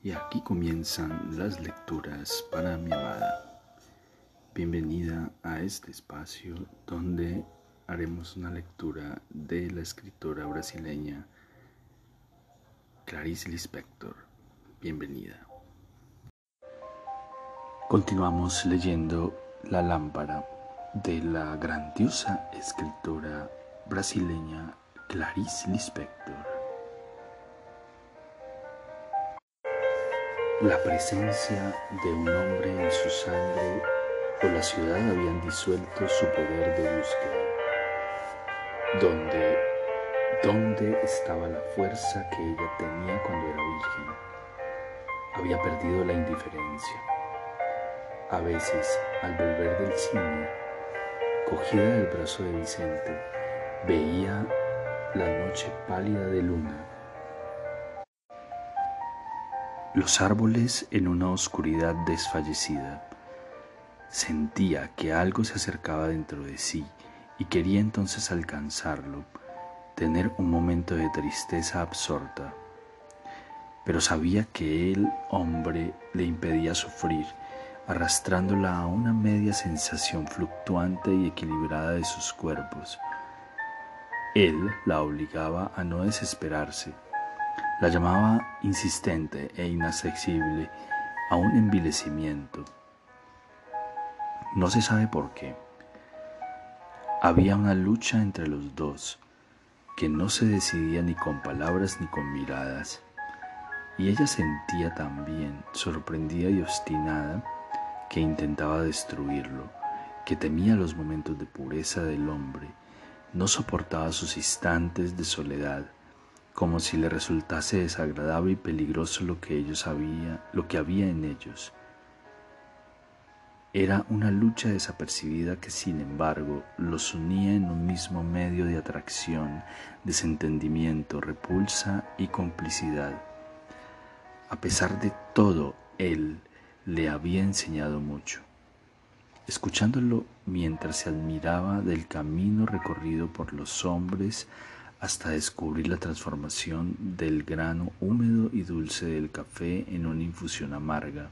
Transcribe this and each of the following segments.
Y aquí comienzan las lecturas para mi amada. Bienvenida a este espacio donde haremos una lectura de la escritora brasileña Clarice Lispector. Bienvenida. Continuamos leyendo La lámpara de la grandiosa escritora brasileña Clarice Lispector. La presencia de un hombre en su sangre o la ciudad habían disuelto su poder de búsqueda. ¿Dónde, dónde estaba la fuerza que ella tenía cuando era virgen? Había perdido la indiferencia. A veces, al volver del cine, cogida del brazo de Vicente, veía la noche pálida de luna los árboles en una oscuridad desfallecida. Sentía que algo se acercaba dentro de sí y quería entonces alcanzarlo, tener un momento de tristeza absorta. Pero sabía que el hombre le impedía sufrir, arrastrándola a una media sensación fluctuante y equilibrada de sus cuerpos. Él la obligaba a no desesperarse la llamaba insistente e inaccesible a un envilecimiento. No se sabe por qué. Había una lucha entre los dos que no se decidía ni con palabras ni con miradas. Y ella sentía también, sorprendida y obstinada, que intentaba destruirlo, que temía los momentos de pureza del hombre, no soportaba sus instantes de soledad, como si le resultase desagradable y peligroso lo que ellos había, lo que había en ellos. Era una lucha desapercibida que sin embargo los unía en un mismo medio de atracción, desentendimiento, repulsa y complicidad. A pesar de todo, él le había enseñado mucho. Escuchándolo mientras se admiraba del camino recorrido por los hombres hasta descubrir la transformación del grano húmedo y dulce del café en una infusión amarga.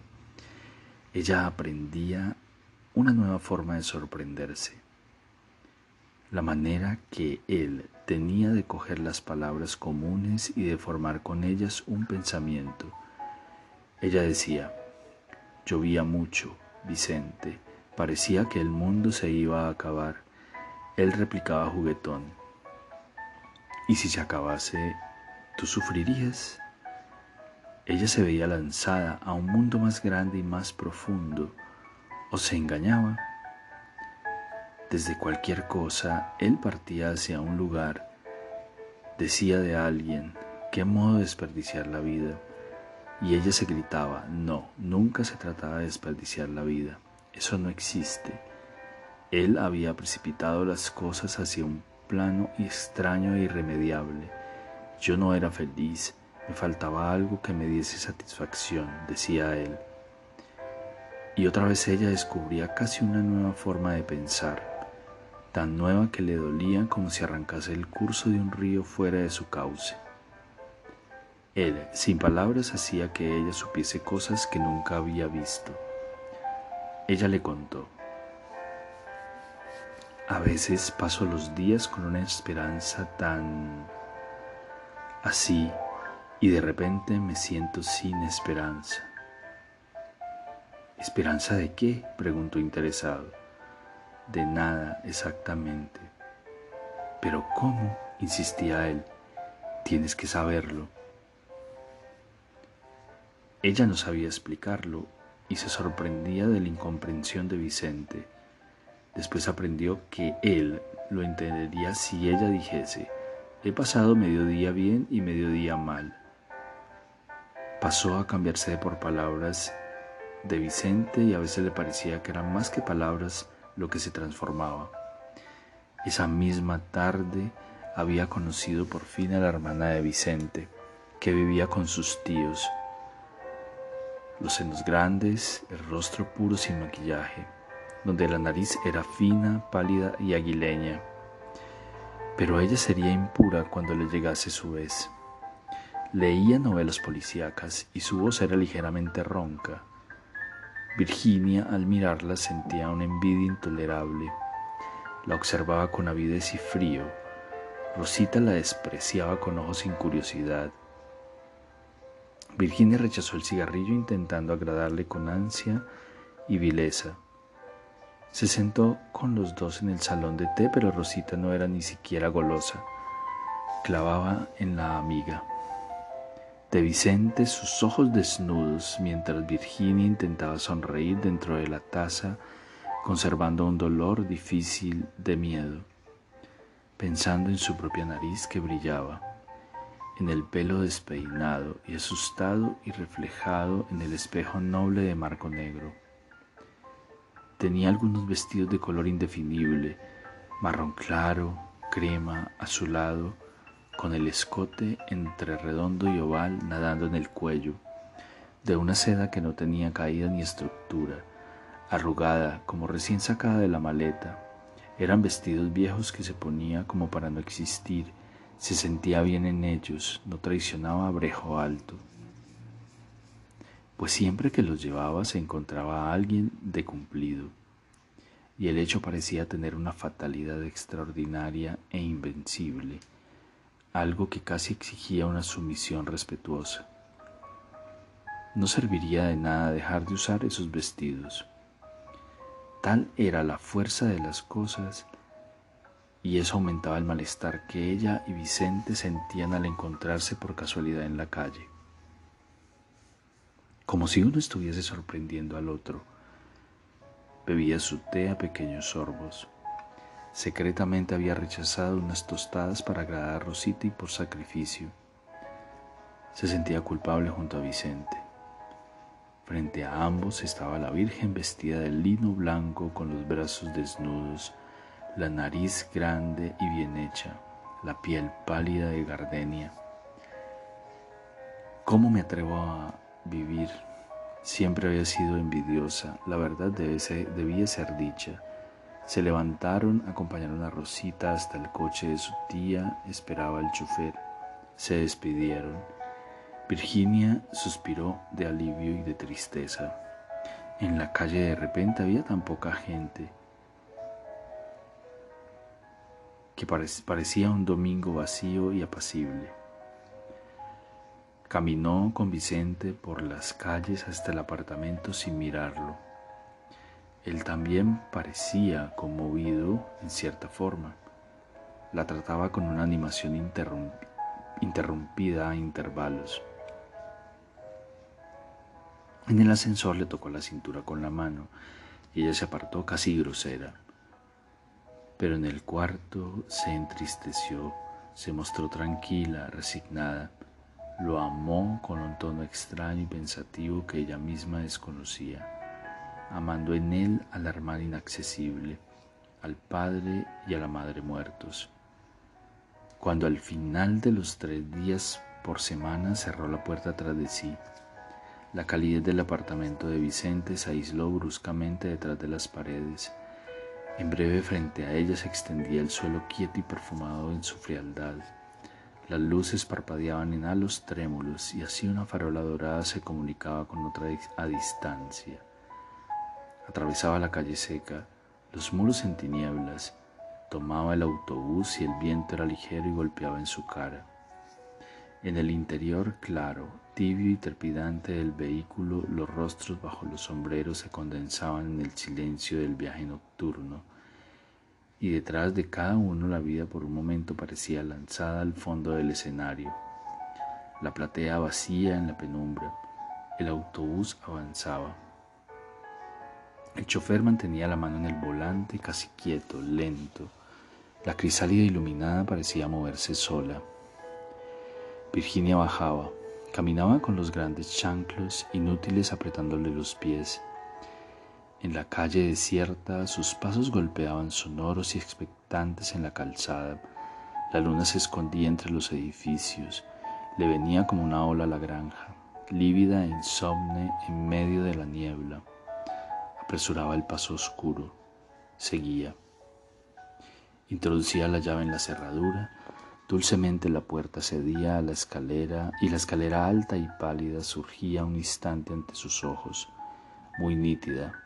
Ella aprendía una nueva forma de sorprenderse, la manera que él tenía de coger las palabras comunes y de formar con ellas un pensamiento. Ella decía, llovía mucho, Vicente, parecía que el mundo se iba a acabar. Él replicaba juguetón, y si se acabase, ¿tú sufrirías? Ella se veía lanzada a un mundo más grande y más profundo, o se engañaba. Desde cualquier cosa, él partía hacia un lugar, decía de alguien, qué modo de desperdiciar la vida, y ella se gritaba, no, nunca se trataba de desperdiciar la vida, eso no existe. Él había precipitado las cosas hacia un plano y extraño e irremediable. Yo no era feliz, me faltaba algo que me diese satisfacción, decía él. Y otra vez ella descubría casi una nueva forma de pensar, tan nueva que le dolía como si arrancase el curso de un río fuera de su cauce. Él, sin palabras, hacía que ella supiese cosas que nunca había visto. Ella le contó. A veces paso los días con una esperanza tan así y de repente me siento sin esperanza. ¿Esperanza de qué? preguntó interesado. De nada exactamente. Pero ¿cómo? insistía él. Tienes que saberlo. Ella no sabía explicarlo y se sorprendía de la incomprensión de Vicente Después aprendió que él lo entendería si ella dijese, he pasado mediodía bien y mediodía mal. Pasó a cambiarse por palabras de Vicente y a veces le parecía que eran más que palabras lo que se transformaba. Esa misma tarde había conocido por fin a la hermana de Vicente, que vivía con sus tíos. Los senos grandes, el rostro puro sin maquillaje donde la nariz era fina, pálida y aguileña. Pero ella sería impura cuando le llegase su vez. Leía novelas policíacas y su voz era ligeramente ronca. Virginia al mirarla sentía una envidia intolerable. La observaba con avidez y frío. Rosita la despreciaba con ojos sin curiosidad. Virginia rechazó el cigarrillo intentando agradarle con ansia y vileza. Se sentó con los dos en el salón de té, pero Rosita no era ni siquiera golosa. Clavaba en la amiga. De Vicente sus ojos desnudos mientras Virginia intentaba sonreír dentro de la taza, conservando un dolor difícil de miedo, pensando en su propia nariz que brillaba, en el pelo despeinado y asustado y reflejado en el espejo noble de marco negro Tenía algunos vestidos de color indefinible, marrón claro, crema, azulado, con el escote entre redondo y oval nadando en el cuello, de una seda que no tenía caída ni estructura, arrugada como recién sacada de la maleta. Eran vestidos viejos que se ponía como para no existir, se sentía bien en ellos, no traicionaba Brejo Alto pues siempre que los llevaba se encontraba a alguien de cumplido, y el hecho parecía tener una fatalidad extraordinaria e invencible, algo que casi exigía una sumisión respetuosa. No serviría de nada dejar de usar esos vestidos. Tal era la fuerza de las cosas y eso aumentaba el malestar que ella y Vicente sentían al encontrarse por casualidad en la calle como si uno estuviese sorprendiendo al otro. Bebía su té a pequeños sorbos. Secretamente había rechazado unas tostadas para agradar a Rosita y por sacrificio. Se sentía culpable junto a Vicente. Frente a ambos estaba la Virgen vestida de lino blanco con los brazos desnudos, la nariz grande y bien hecha, la piel pálida de gardenia. ¿Cómo me atrevo a vivir. Siempre había sido envidiosa, la verdad debía ser dicha. Se levantaron, acompañaron a Rosita hasta el coche de su tía, esperaba el chofer. Se despidieron. Virginia suspiró de alivio y de tristeza. En la calle de repente había tan poca gente que parecía un domingo vacío y apacible. Caminó con Vicente por las calles hasta el apartamento sin mirarlo. Él también parecía conmovido en cierta forma. La trataba con una animación interrumpida a intervalos. En el ascensor le tocó la cintura con la mano y ella se apartó casi grosera. Pero en el cuarto se entristeció, se mostró tranquila, resignada lo amó con un tono extraño y pensativo que ella misma desconocía, amando en él al hermano inaccesible, al padre y a la madre muertos. Cuando al final de los tres días por semana cerró la puerta tras de sí, la calidez del apartamento de Vicente se aisló bruscamente detrás de las paredes. En breve frente a ella se extendía el suelo quieto y perfumado en su frialdad las luces parpadeaban en halos trémulos y así una farola dorada se comunicaba con otra a distancia. Atravesaba la calle seca, los muros en tinieblas, tomaba el autobús y el viento era ligero y golpeaba en su cara. En el interior claro, tibio y trepidante del vehículo, los rostros bajo los sombreros se condensaban en el silencio del viaje nocturno y detrás de cada uno la vida por un momento parecía lanzada al fondo del escenario. La platea vacía en la penumbra, el autobús avanzaba. El chofer mantenía la mano en el volante casi quieto, lento. La crisálida iluminada parecía moverse sola. Virginia bajaba, caminaba con los grandes chanclos inútiles apretándole los pies. En la calle desierta sus pasos golpeaban sonoros y expectantes en la calzada. La luna se escondía entre los edificios. Le venía como una ola a la granja, lívida e insomne en medio de la niebla. Apresuraba el paso oscuro. Seguía. Introducía la llave en la cerradura, Dulcemente la puerta cedía a la escalera y la escalera alta y pálida surgía un instante ante sus ojos, muy nítida.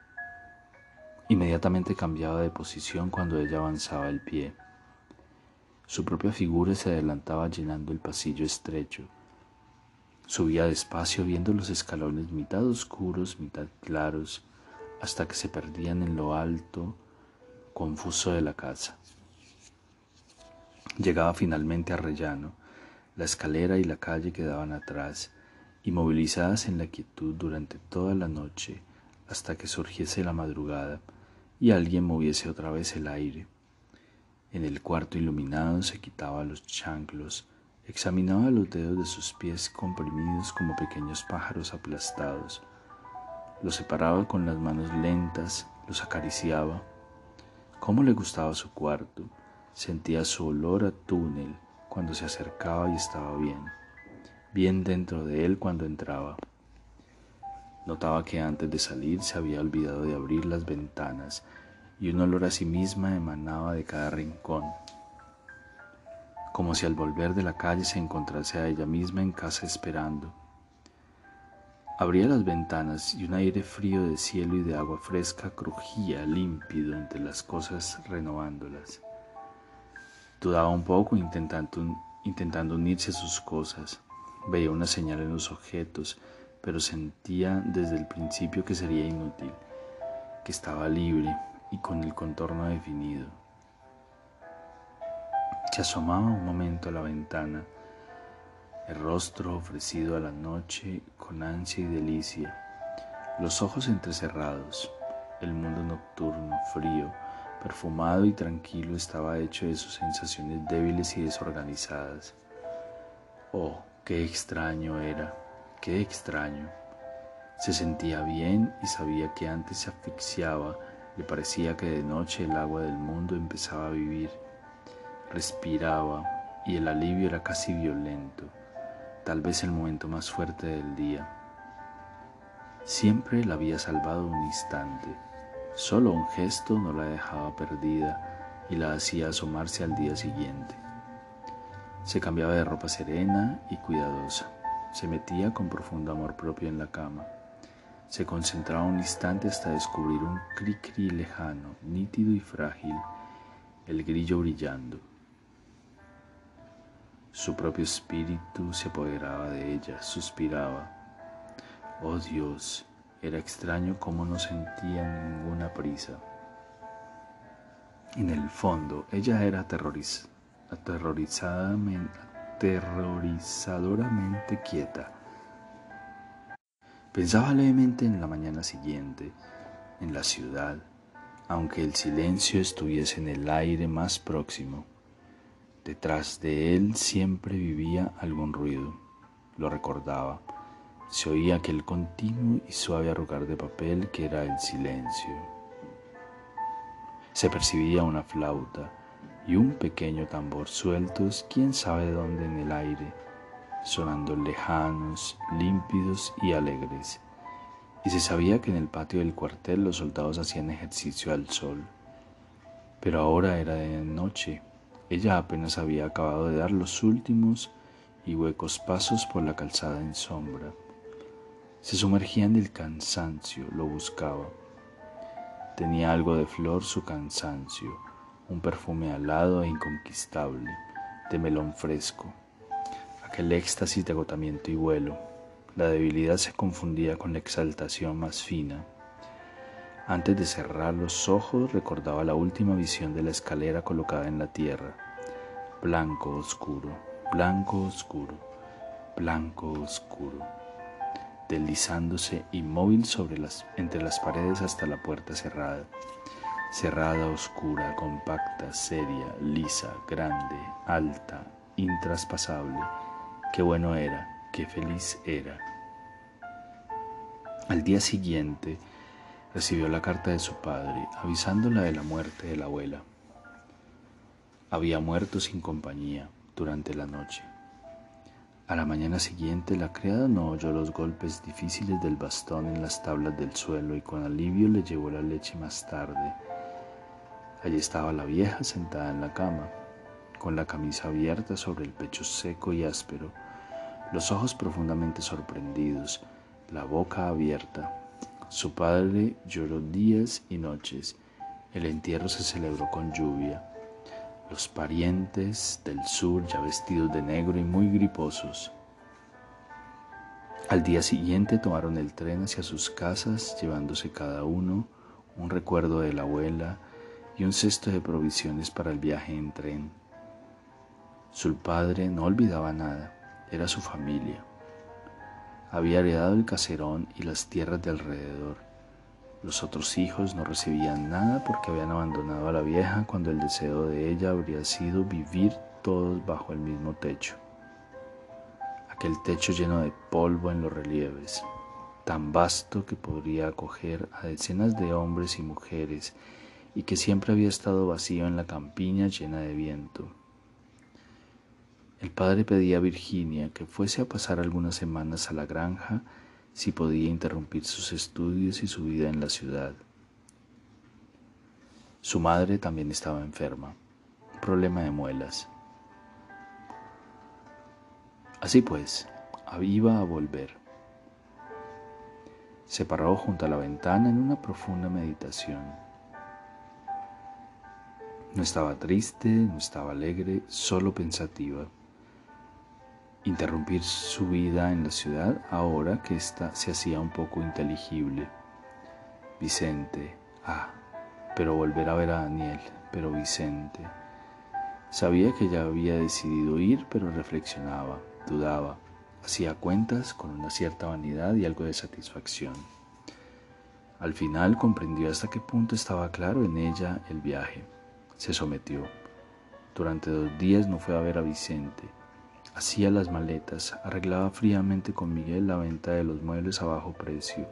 Inmediatamente cambiaba de posición cuando ella avanzaba el pie. Su propia figura se adelantaba llenando el pasillo estrecho. Subía despacio viendo los escalones mitad oscuros, mitad claros, hasta que se perdían en lo alto confuso de la casa. Llegaba finalmente a Rellano. La escalera y la calle quedaban atrás, inmovilizadas en la quietud durante toda la noche, hasta que surgiese la madrugada y alguien moviese otra vez el aire. En el cuarto iluminado se quitaba los chanclos, examinaba los dedos de sus pies comprimidos como pequeños pájaros aplastados. Los separaba con las manos lentas, los acariciaba. Cómo le gustaba su cuarto. Sentía su olor a túnel cuando se acercaba y estaba bien, bien dentro de él cuando entraba. Notaba que antes de salir se había olvidado de abrir las ventanas y un olor a sí misma emanaba de cada rincón, como si al volver de la calle se encontrase a ella misma en casa esperando. Abría las ventanas y un aire frío de cielo y de agua fresca crujía límpido entre las cosas renovándolas. Dudaba un poco intentando, intentando unirse a sus cosas. Veía una señal en los objetos, pero sentía desde el principio que sería inútil, que estaba libre y con el contorno definido. Se asomaba un momento a la ventana, el rostro ofrecido a la noche con ansia y delicia, los ojos entrecerrados, el mundo nocturno, frío, perfumado y tranquilo estaba hecho de sus sensaciones débiles y desorganizadas. Oh, qué extraño era, qué extraño. Se sentía bien y sabía que antes se asfixiaba le parecía que de noche el agua del mundo empezaba a vivir. Respiraba y el alivio era casi violento, tal vez el momento más fuerte del día. Siempre la había salvado un instante. Solo un gesto no la dejaba perdida y la hacía asomarse al día siguiente. Se cambiaba de ropa serena y cuidadosa. Se metía con profundo amor propio en la cama se concentraba un instante hasta descubrir un cri-cri lejano, nítido y frágil, el grillo brillando. Su propio espíritu se apoderaba de ella, suspiraba. Oh Dios, era extraño cómo no sentía ninguna prisa. En el fondo, ella era aterrorizadoramente quieta Pensaba levemente en la mañana siguiente, en la ciudad, aunque el silencio estuviese en el aire más próximo. Detrás de él siempre vivía algún ruido. Lo recordaba. Se oía aquel continuo y suave arrugar de papel que era el silencio. Se percibía una flauta y un pequeño tambor sueltos, quién sabe dónde en el aire sonando lejanos, límpidos y alegres, y se sabía que en el patio del cuartel los soldados hacían ejercicio al sol. Pero ahora era de noche, ella apenas había acabado de dar los últimos y huecos pasos por la calzada en sombra. Se sumergía en el cansancio, lo buscaba. Tenía algo de flor su cansancio, un perfume alado e inconquistable, de melón fresco aquel éxtasis de agotamiento y vuelo. La debilidad se confundía con la exaltación más fina. Antes de cerrar los ojos recordaba la última visión de la escalera colocada en la tierra. Blanco oscuro, blanco oscuro, blanco oscuro, deslizándose inmóvil entre las paredes hasta la puerta cerrada. Cerrada, oscura, compacta, seria, lisa, grande, alta, intraspasable Qué bueno era, qué feliz era. Al día siguiente recibió la carta de su padre avisándola de la muerte de la abuela. Había muerto sin compañía durante la noche. A la mañana siguiente la criada no oyó los golpes difíciles del bastón en las tablas del suelo y con alivio le llevó la leche más tarde. Allí estaba la vieja sentada en la cama, con la camisa abierta sobre el pecho seco y áspero, los ojos profundamente sorprendidos, la boca abierta. Su padre lloró días y noches. El entierro se celebró con lluvia. Los parientes del sur ya vestidos de negro y muy griposos. Al día siguiente tomaron el tren hacia sus casas, llevándose cada uno un recuerdo de la abuela y un cesto de provisiones para el viaje en tren. Su padre no olvidaba nada, era su familia. Había heredado el caserón y las tierras de alrededor. Los otros hijos no recibían nada porque habían abandonado a la vieja cuando el deseo de ella habría sido vivir todos bajo el mismo techo. Aquel techo lleno de polvo en los relieves, tan vasto que podría acoger a decenas de hombres y mujeres y que siempre había estado vacío en la campiña llena de viento. El padre pedía a Virginia que fuese a pasar algunas semanas a la granja si podía interrumpir sus estudios y su vida en la ciudad. Su madre también estaba enferma, problema de muelas. Así pues, iba a volver. Se paró junto a la ventana en una profunda meditación. No estaba triste, no estaba alegre, solo pensativa interrumpir su vida en la ciudad ahora que ésta se hacía un poco inteligible. Vicente, ah, pero volver a ver a Daniel, pero Vicente. Sabía que ya había decidido ir, pero reflexionaba, dudaba, hacía cuentas con una cierta vanidad y algo de satisfacción. Al final comprendió hasta qué punto estaba claro en ella el viaje. Se sometió. Durante dos días no fue a ver a Vicente Hacía las maletas, arreglaba fríamente con Miguel la venta de los muebles a bajo precio.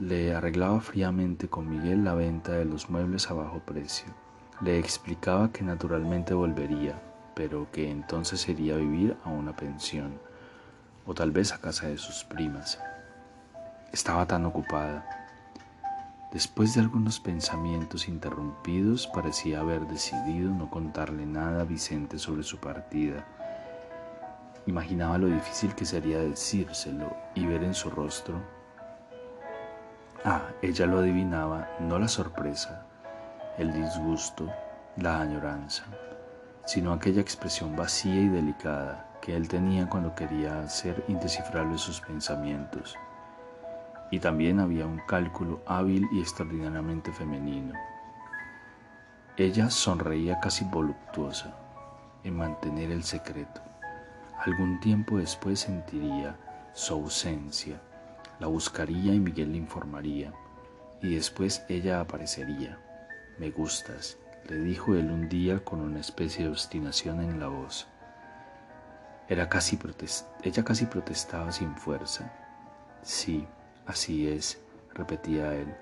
Le arreglaba fríamente con Miguel la venta de los muebles a bajo precio. Le explicaba que naturalmente volvería, pero que entonces iría a vivir a una pensión, o tal vez a casa de sus primas. Estaba tan ocupada Después de algunos pensamientos interrumpidos, parecía haber decidido no contarle nada a Vicente sobre su partida. Imaginaba lo difícil que sería decírselo y ver en su rostro. Ah, ella lo adivinaba, no la sorpresa, el disgusto, la añoranza, sino aquella expresión vacía y delicada que él tenía cuando quería hacer indescifrables sus pensamientos y también había un cálculo hábil y extraordinariamente femenino. Ella sonreía casi voluptuosa en mantener el secreto. Algún tiempo después sentiría su ausencia, la buscaría y Miguel le informaría, y después ella aparecería. Me gustas, le dijo él un día con una especie de obstinación en la voz. Era casi ella casi protestaba sin fuerza. Sí, Así es, repetía él,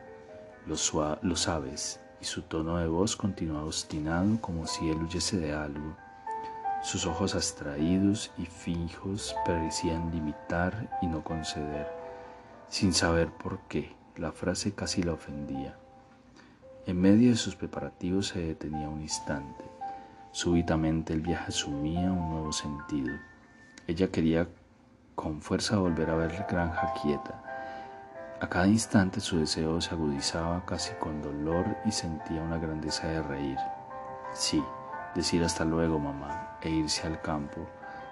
lo, lo sabes, y su tono de voz continuaba obstinado como si él huyese de algo. Sus ojos abstraídos y fijos parecían limitar y no conceder. Sin saber por qué, la frase casi la ofendía. En medio de sus preparativos se detenía un instante. Súbitamente el viaje asumía un nuevo sentido. Ella quería con fuerza volver a ver la granja quieta, a cada instante su deseo se agudizaba casi con dolor y sentía una grandeza de reír. Sí, decir hasta luego, mamá, e irse al campo,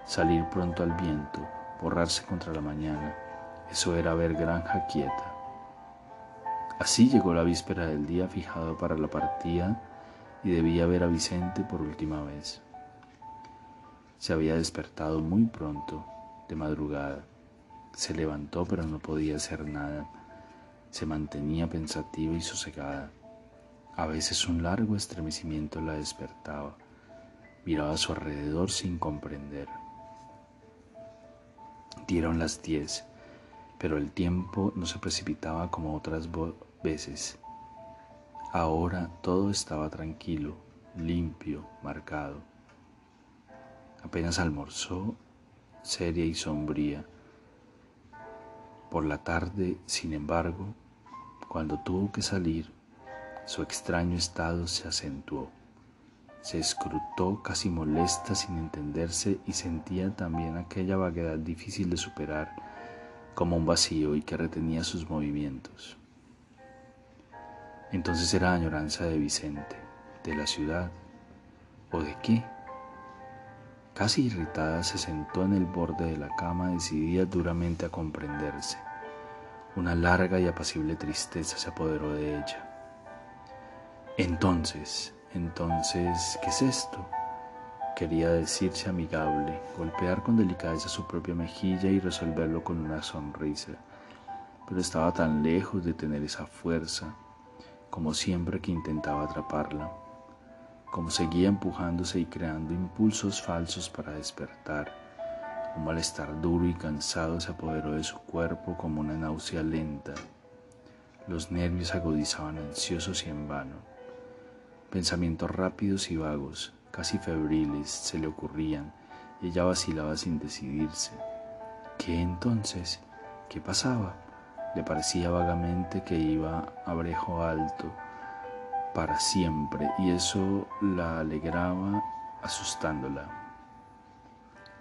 salir pronto al viento, borrarse contra la mañana, eso era ver granja quieta. Así llegó la víspera del día fijado para la partida y debía ver a Vicente por última vez. Se había despertado muy pronto, de madrugada. Se levantó pero no podía hacer nada se mantenía pensativa y sosegada. A veces un largo estremecimiento la despertaba. Miraba a su alrededor sin comprender. Dieron las diez, pero el tiempo no se precipitaba como otras veces. Ahora todo estaba tranquilo, limpio, marcado. Apenas almorzó, seria y sombría. Por la tarde, sin embargo, cuando tuvo que salir, su extraño estado se acentuó. Se escrutó casi molesta sin entenderse y sentía también aquella vaguedad difícil de superar, como un vacío y que retenía sus movimientos. Entonces era añoranza de Vicente, de la ciudad, o de qué. Casi irritada se sentó en el borde de la cama decidida duramente a comprenderse. Una larga y apacible tristeza se apoderó de ella. Entonces, entonces, ¿qué es esto? Quería decirse amigable, golpear con delicadeza su propia mejilla y resolverlo con una sonrisa, pero estaba tan lejos de tener esa fuerza como siempre que intentaba atraparla, como seguía empujándose y creando impulsos falsos para despertar. Un malestar duro y cansado se apoderó de su cuerpo como una náusea lenta. Los nervios agudizaban ansiosos y en vano. Pensamientos rápidos y vagos, casi febriles, se le ocurrían y ella vacilaba sin decidirse. ¿Qué entonces? ¿Qué pasaba? Le parecía vagamente que iba a brejo alto para siempre y eso la alegraba asustándola.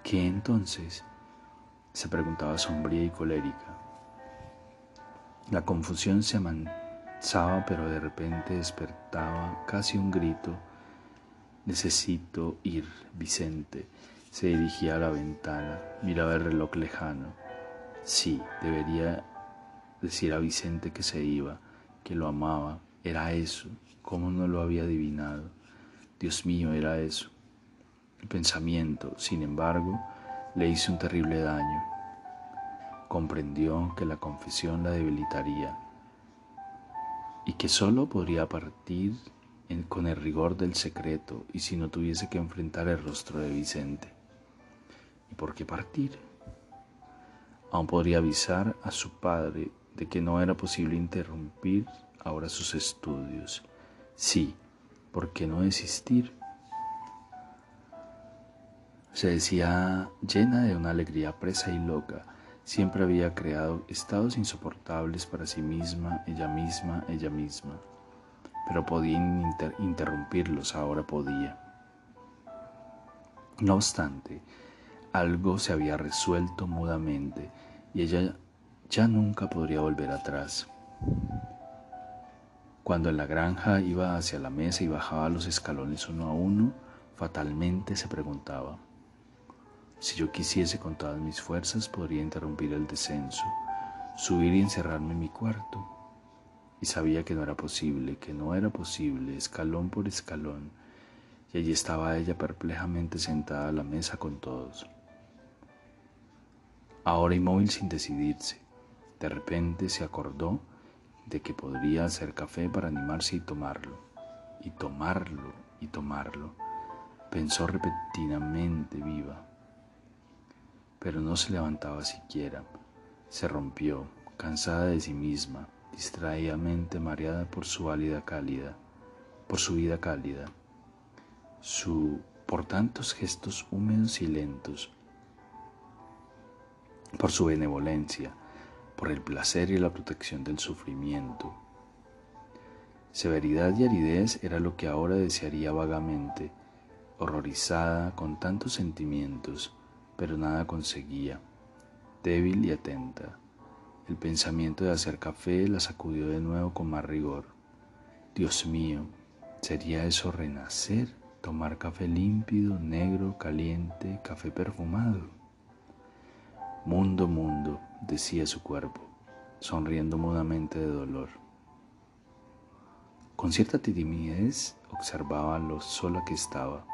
¿Qué entonces? se preguntaba sombría y colérica. La confusión se mantenía pero de repente despertaba casi un grito. Necesito ir, Vicente. Se dirigía a la ventana, miraba el reloj lejano. Sí, debería decir a Vicente que se iba, que lo amaba. Era eso. ¿Cómo no lo había adivinado? Dios mío, era eso. Pensamiento, sin embargo, le hizo un terrible daño. Comprendió que la confesión la debilitaría y que solo podría partir con el rigor del secreto y si no tuviese que enfrentar el rostro de Vicente. ¿Y por qué partir? Aún podría avisar a su padre de que no era posible interrumpir ahora sus estudios. Sí, ¿por qué no desistir? Se decía llena de una alegría presa y loca Siempre había creado estados insoportables para sí misma, ella misma, ella misma. Pero podía interrumpirlos, ahora podía. No obstante, algo se había resuelto mudamente y ella ya nunca podría volver atrás. Cuando en la granja iba hacia la mesa y bajaba los escalones uno a uno, fatalmente se preguntaba, si yo quisiese con todas mis fuerzas, podría interrumpir el descenso, subir y encerrarme en mi cuarto. Y sabía que no era posible, que no era posible, escalón por escalón. Y allí estaba ella perplejamente sentada a la mesa con todos. Ahora inmóvil sin decidirse, de repente se acordó de que podría hacer café para animarse y tomarlo, y tomarlo, y tomarlo. Pensó repentinamente viva pero no se levantaba siquiera. Se rompió, cansada de sí misma, distraídamente mareada por su válida cálida, por su vida cálida, su por tantos gestos húmedos y lentos, por su benevolencia, por el placer y la protección del sufrimiento. Severidad y aridez era lo que ahora desearía vagamente, horrorizada con tantos sentimientos, pero nada conseguía. Débil y atenta, el pensamiento de hacer café la sacudió de nuevo con más rigor. Dios mío, ¿sería eso renacer? Tomar café límpido, negro, caliente, café perfumado. Mundo, mundo, decía su cuerpo, sonriendo mudamente de dolor. Con cierta timidez observaba lo sola que estaba.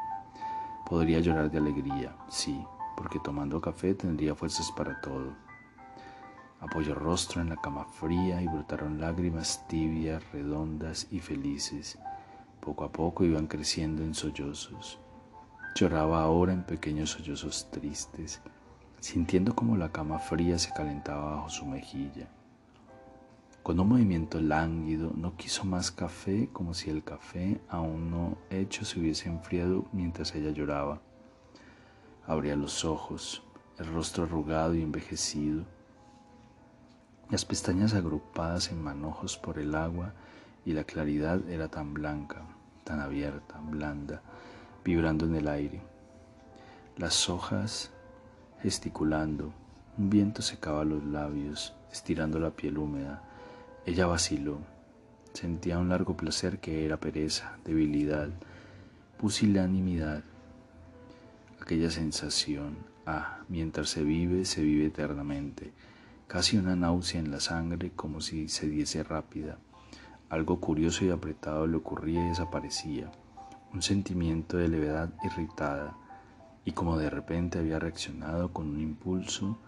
Podría llorar de alegría, sí, porque tomando café tendría fuerzas para todo. Apoyó rostro en la cama fría y brotaron lágrimas tibias, redondas y felices. Poco a poco iban creciendo en sollozos. Lloraba ahora en pequeños sollozos tristes, sintiendo como la cama fría se calentaba bajo su mejilla. Con un movimiento lánguido, no quiso más café como si el café aún no hecho se hubiese enfriado mientras ella lloraba. Abría los ojos, el rostro arrugado y envejecido, las pestañas agrupadas en manojos por el agua y la claridad era tan blanca, tan abierta, blanda, vibrando en el aire. Las hojas gesticulando, un viento secaba los labios, estirando la piel húmeda. Ella vaciló. Sentía un largo placer que era pereza, debilidad, pusilanimidad. Aquella sensación, ah, mientras se vive, se vive eternamente. Casi una náusea en la sangre como si se diese rápida. Algo curioso y apretado le ocurría y desaparecía. Un sentimiento de levedad irritada y como de repente había reaccionado con un impulso,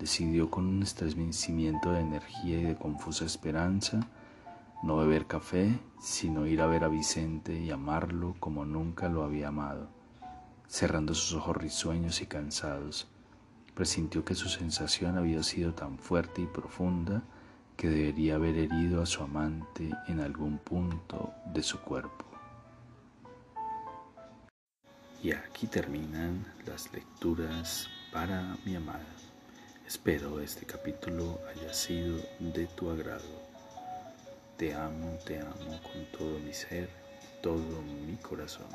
decidió con un estremecimiento de energía y de confusa esperanza no beber café, sino ir a ver a Vicente y amarlo como nunca lo había amado. Cerrando sus ojos risueños y cansados, presintió que su sensación había sido tan fuerte y profunda que debería haber herido a su amante en algún punto de su cuerpo. Y aquí terminan las lecturas para mi amada. Espero este capítulo haya sido de tu agrado. Te amo, te amo con todo mi ser, todo mi corazón.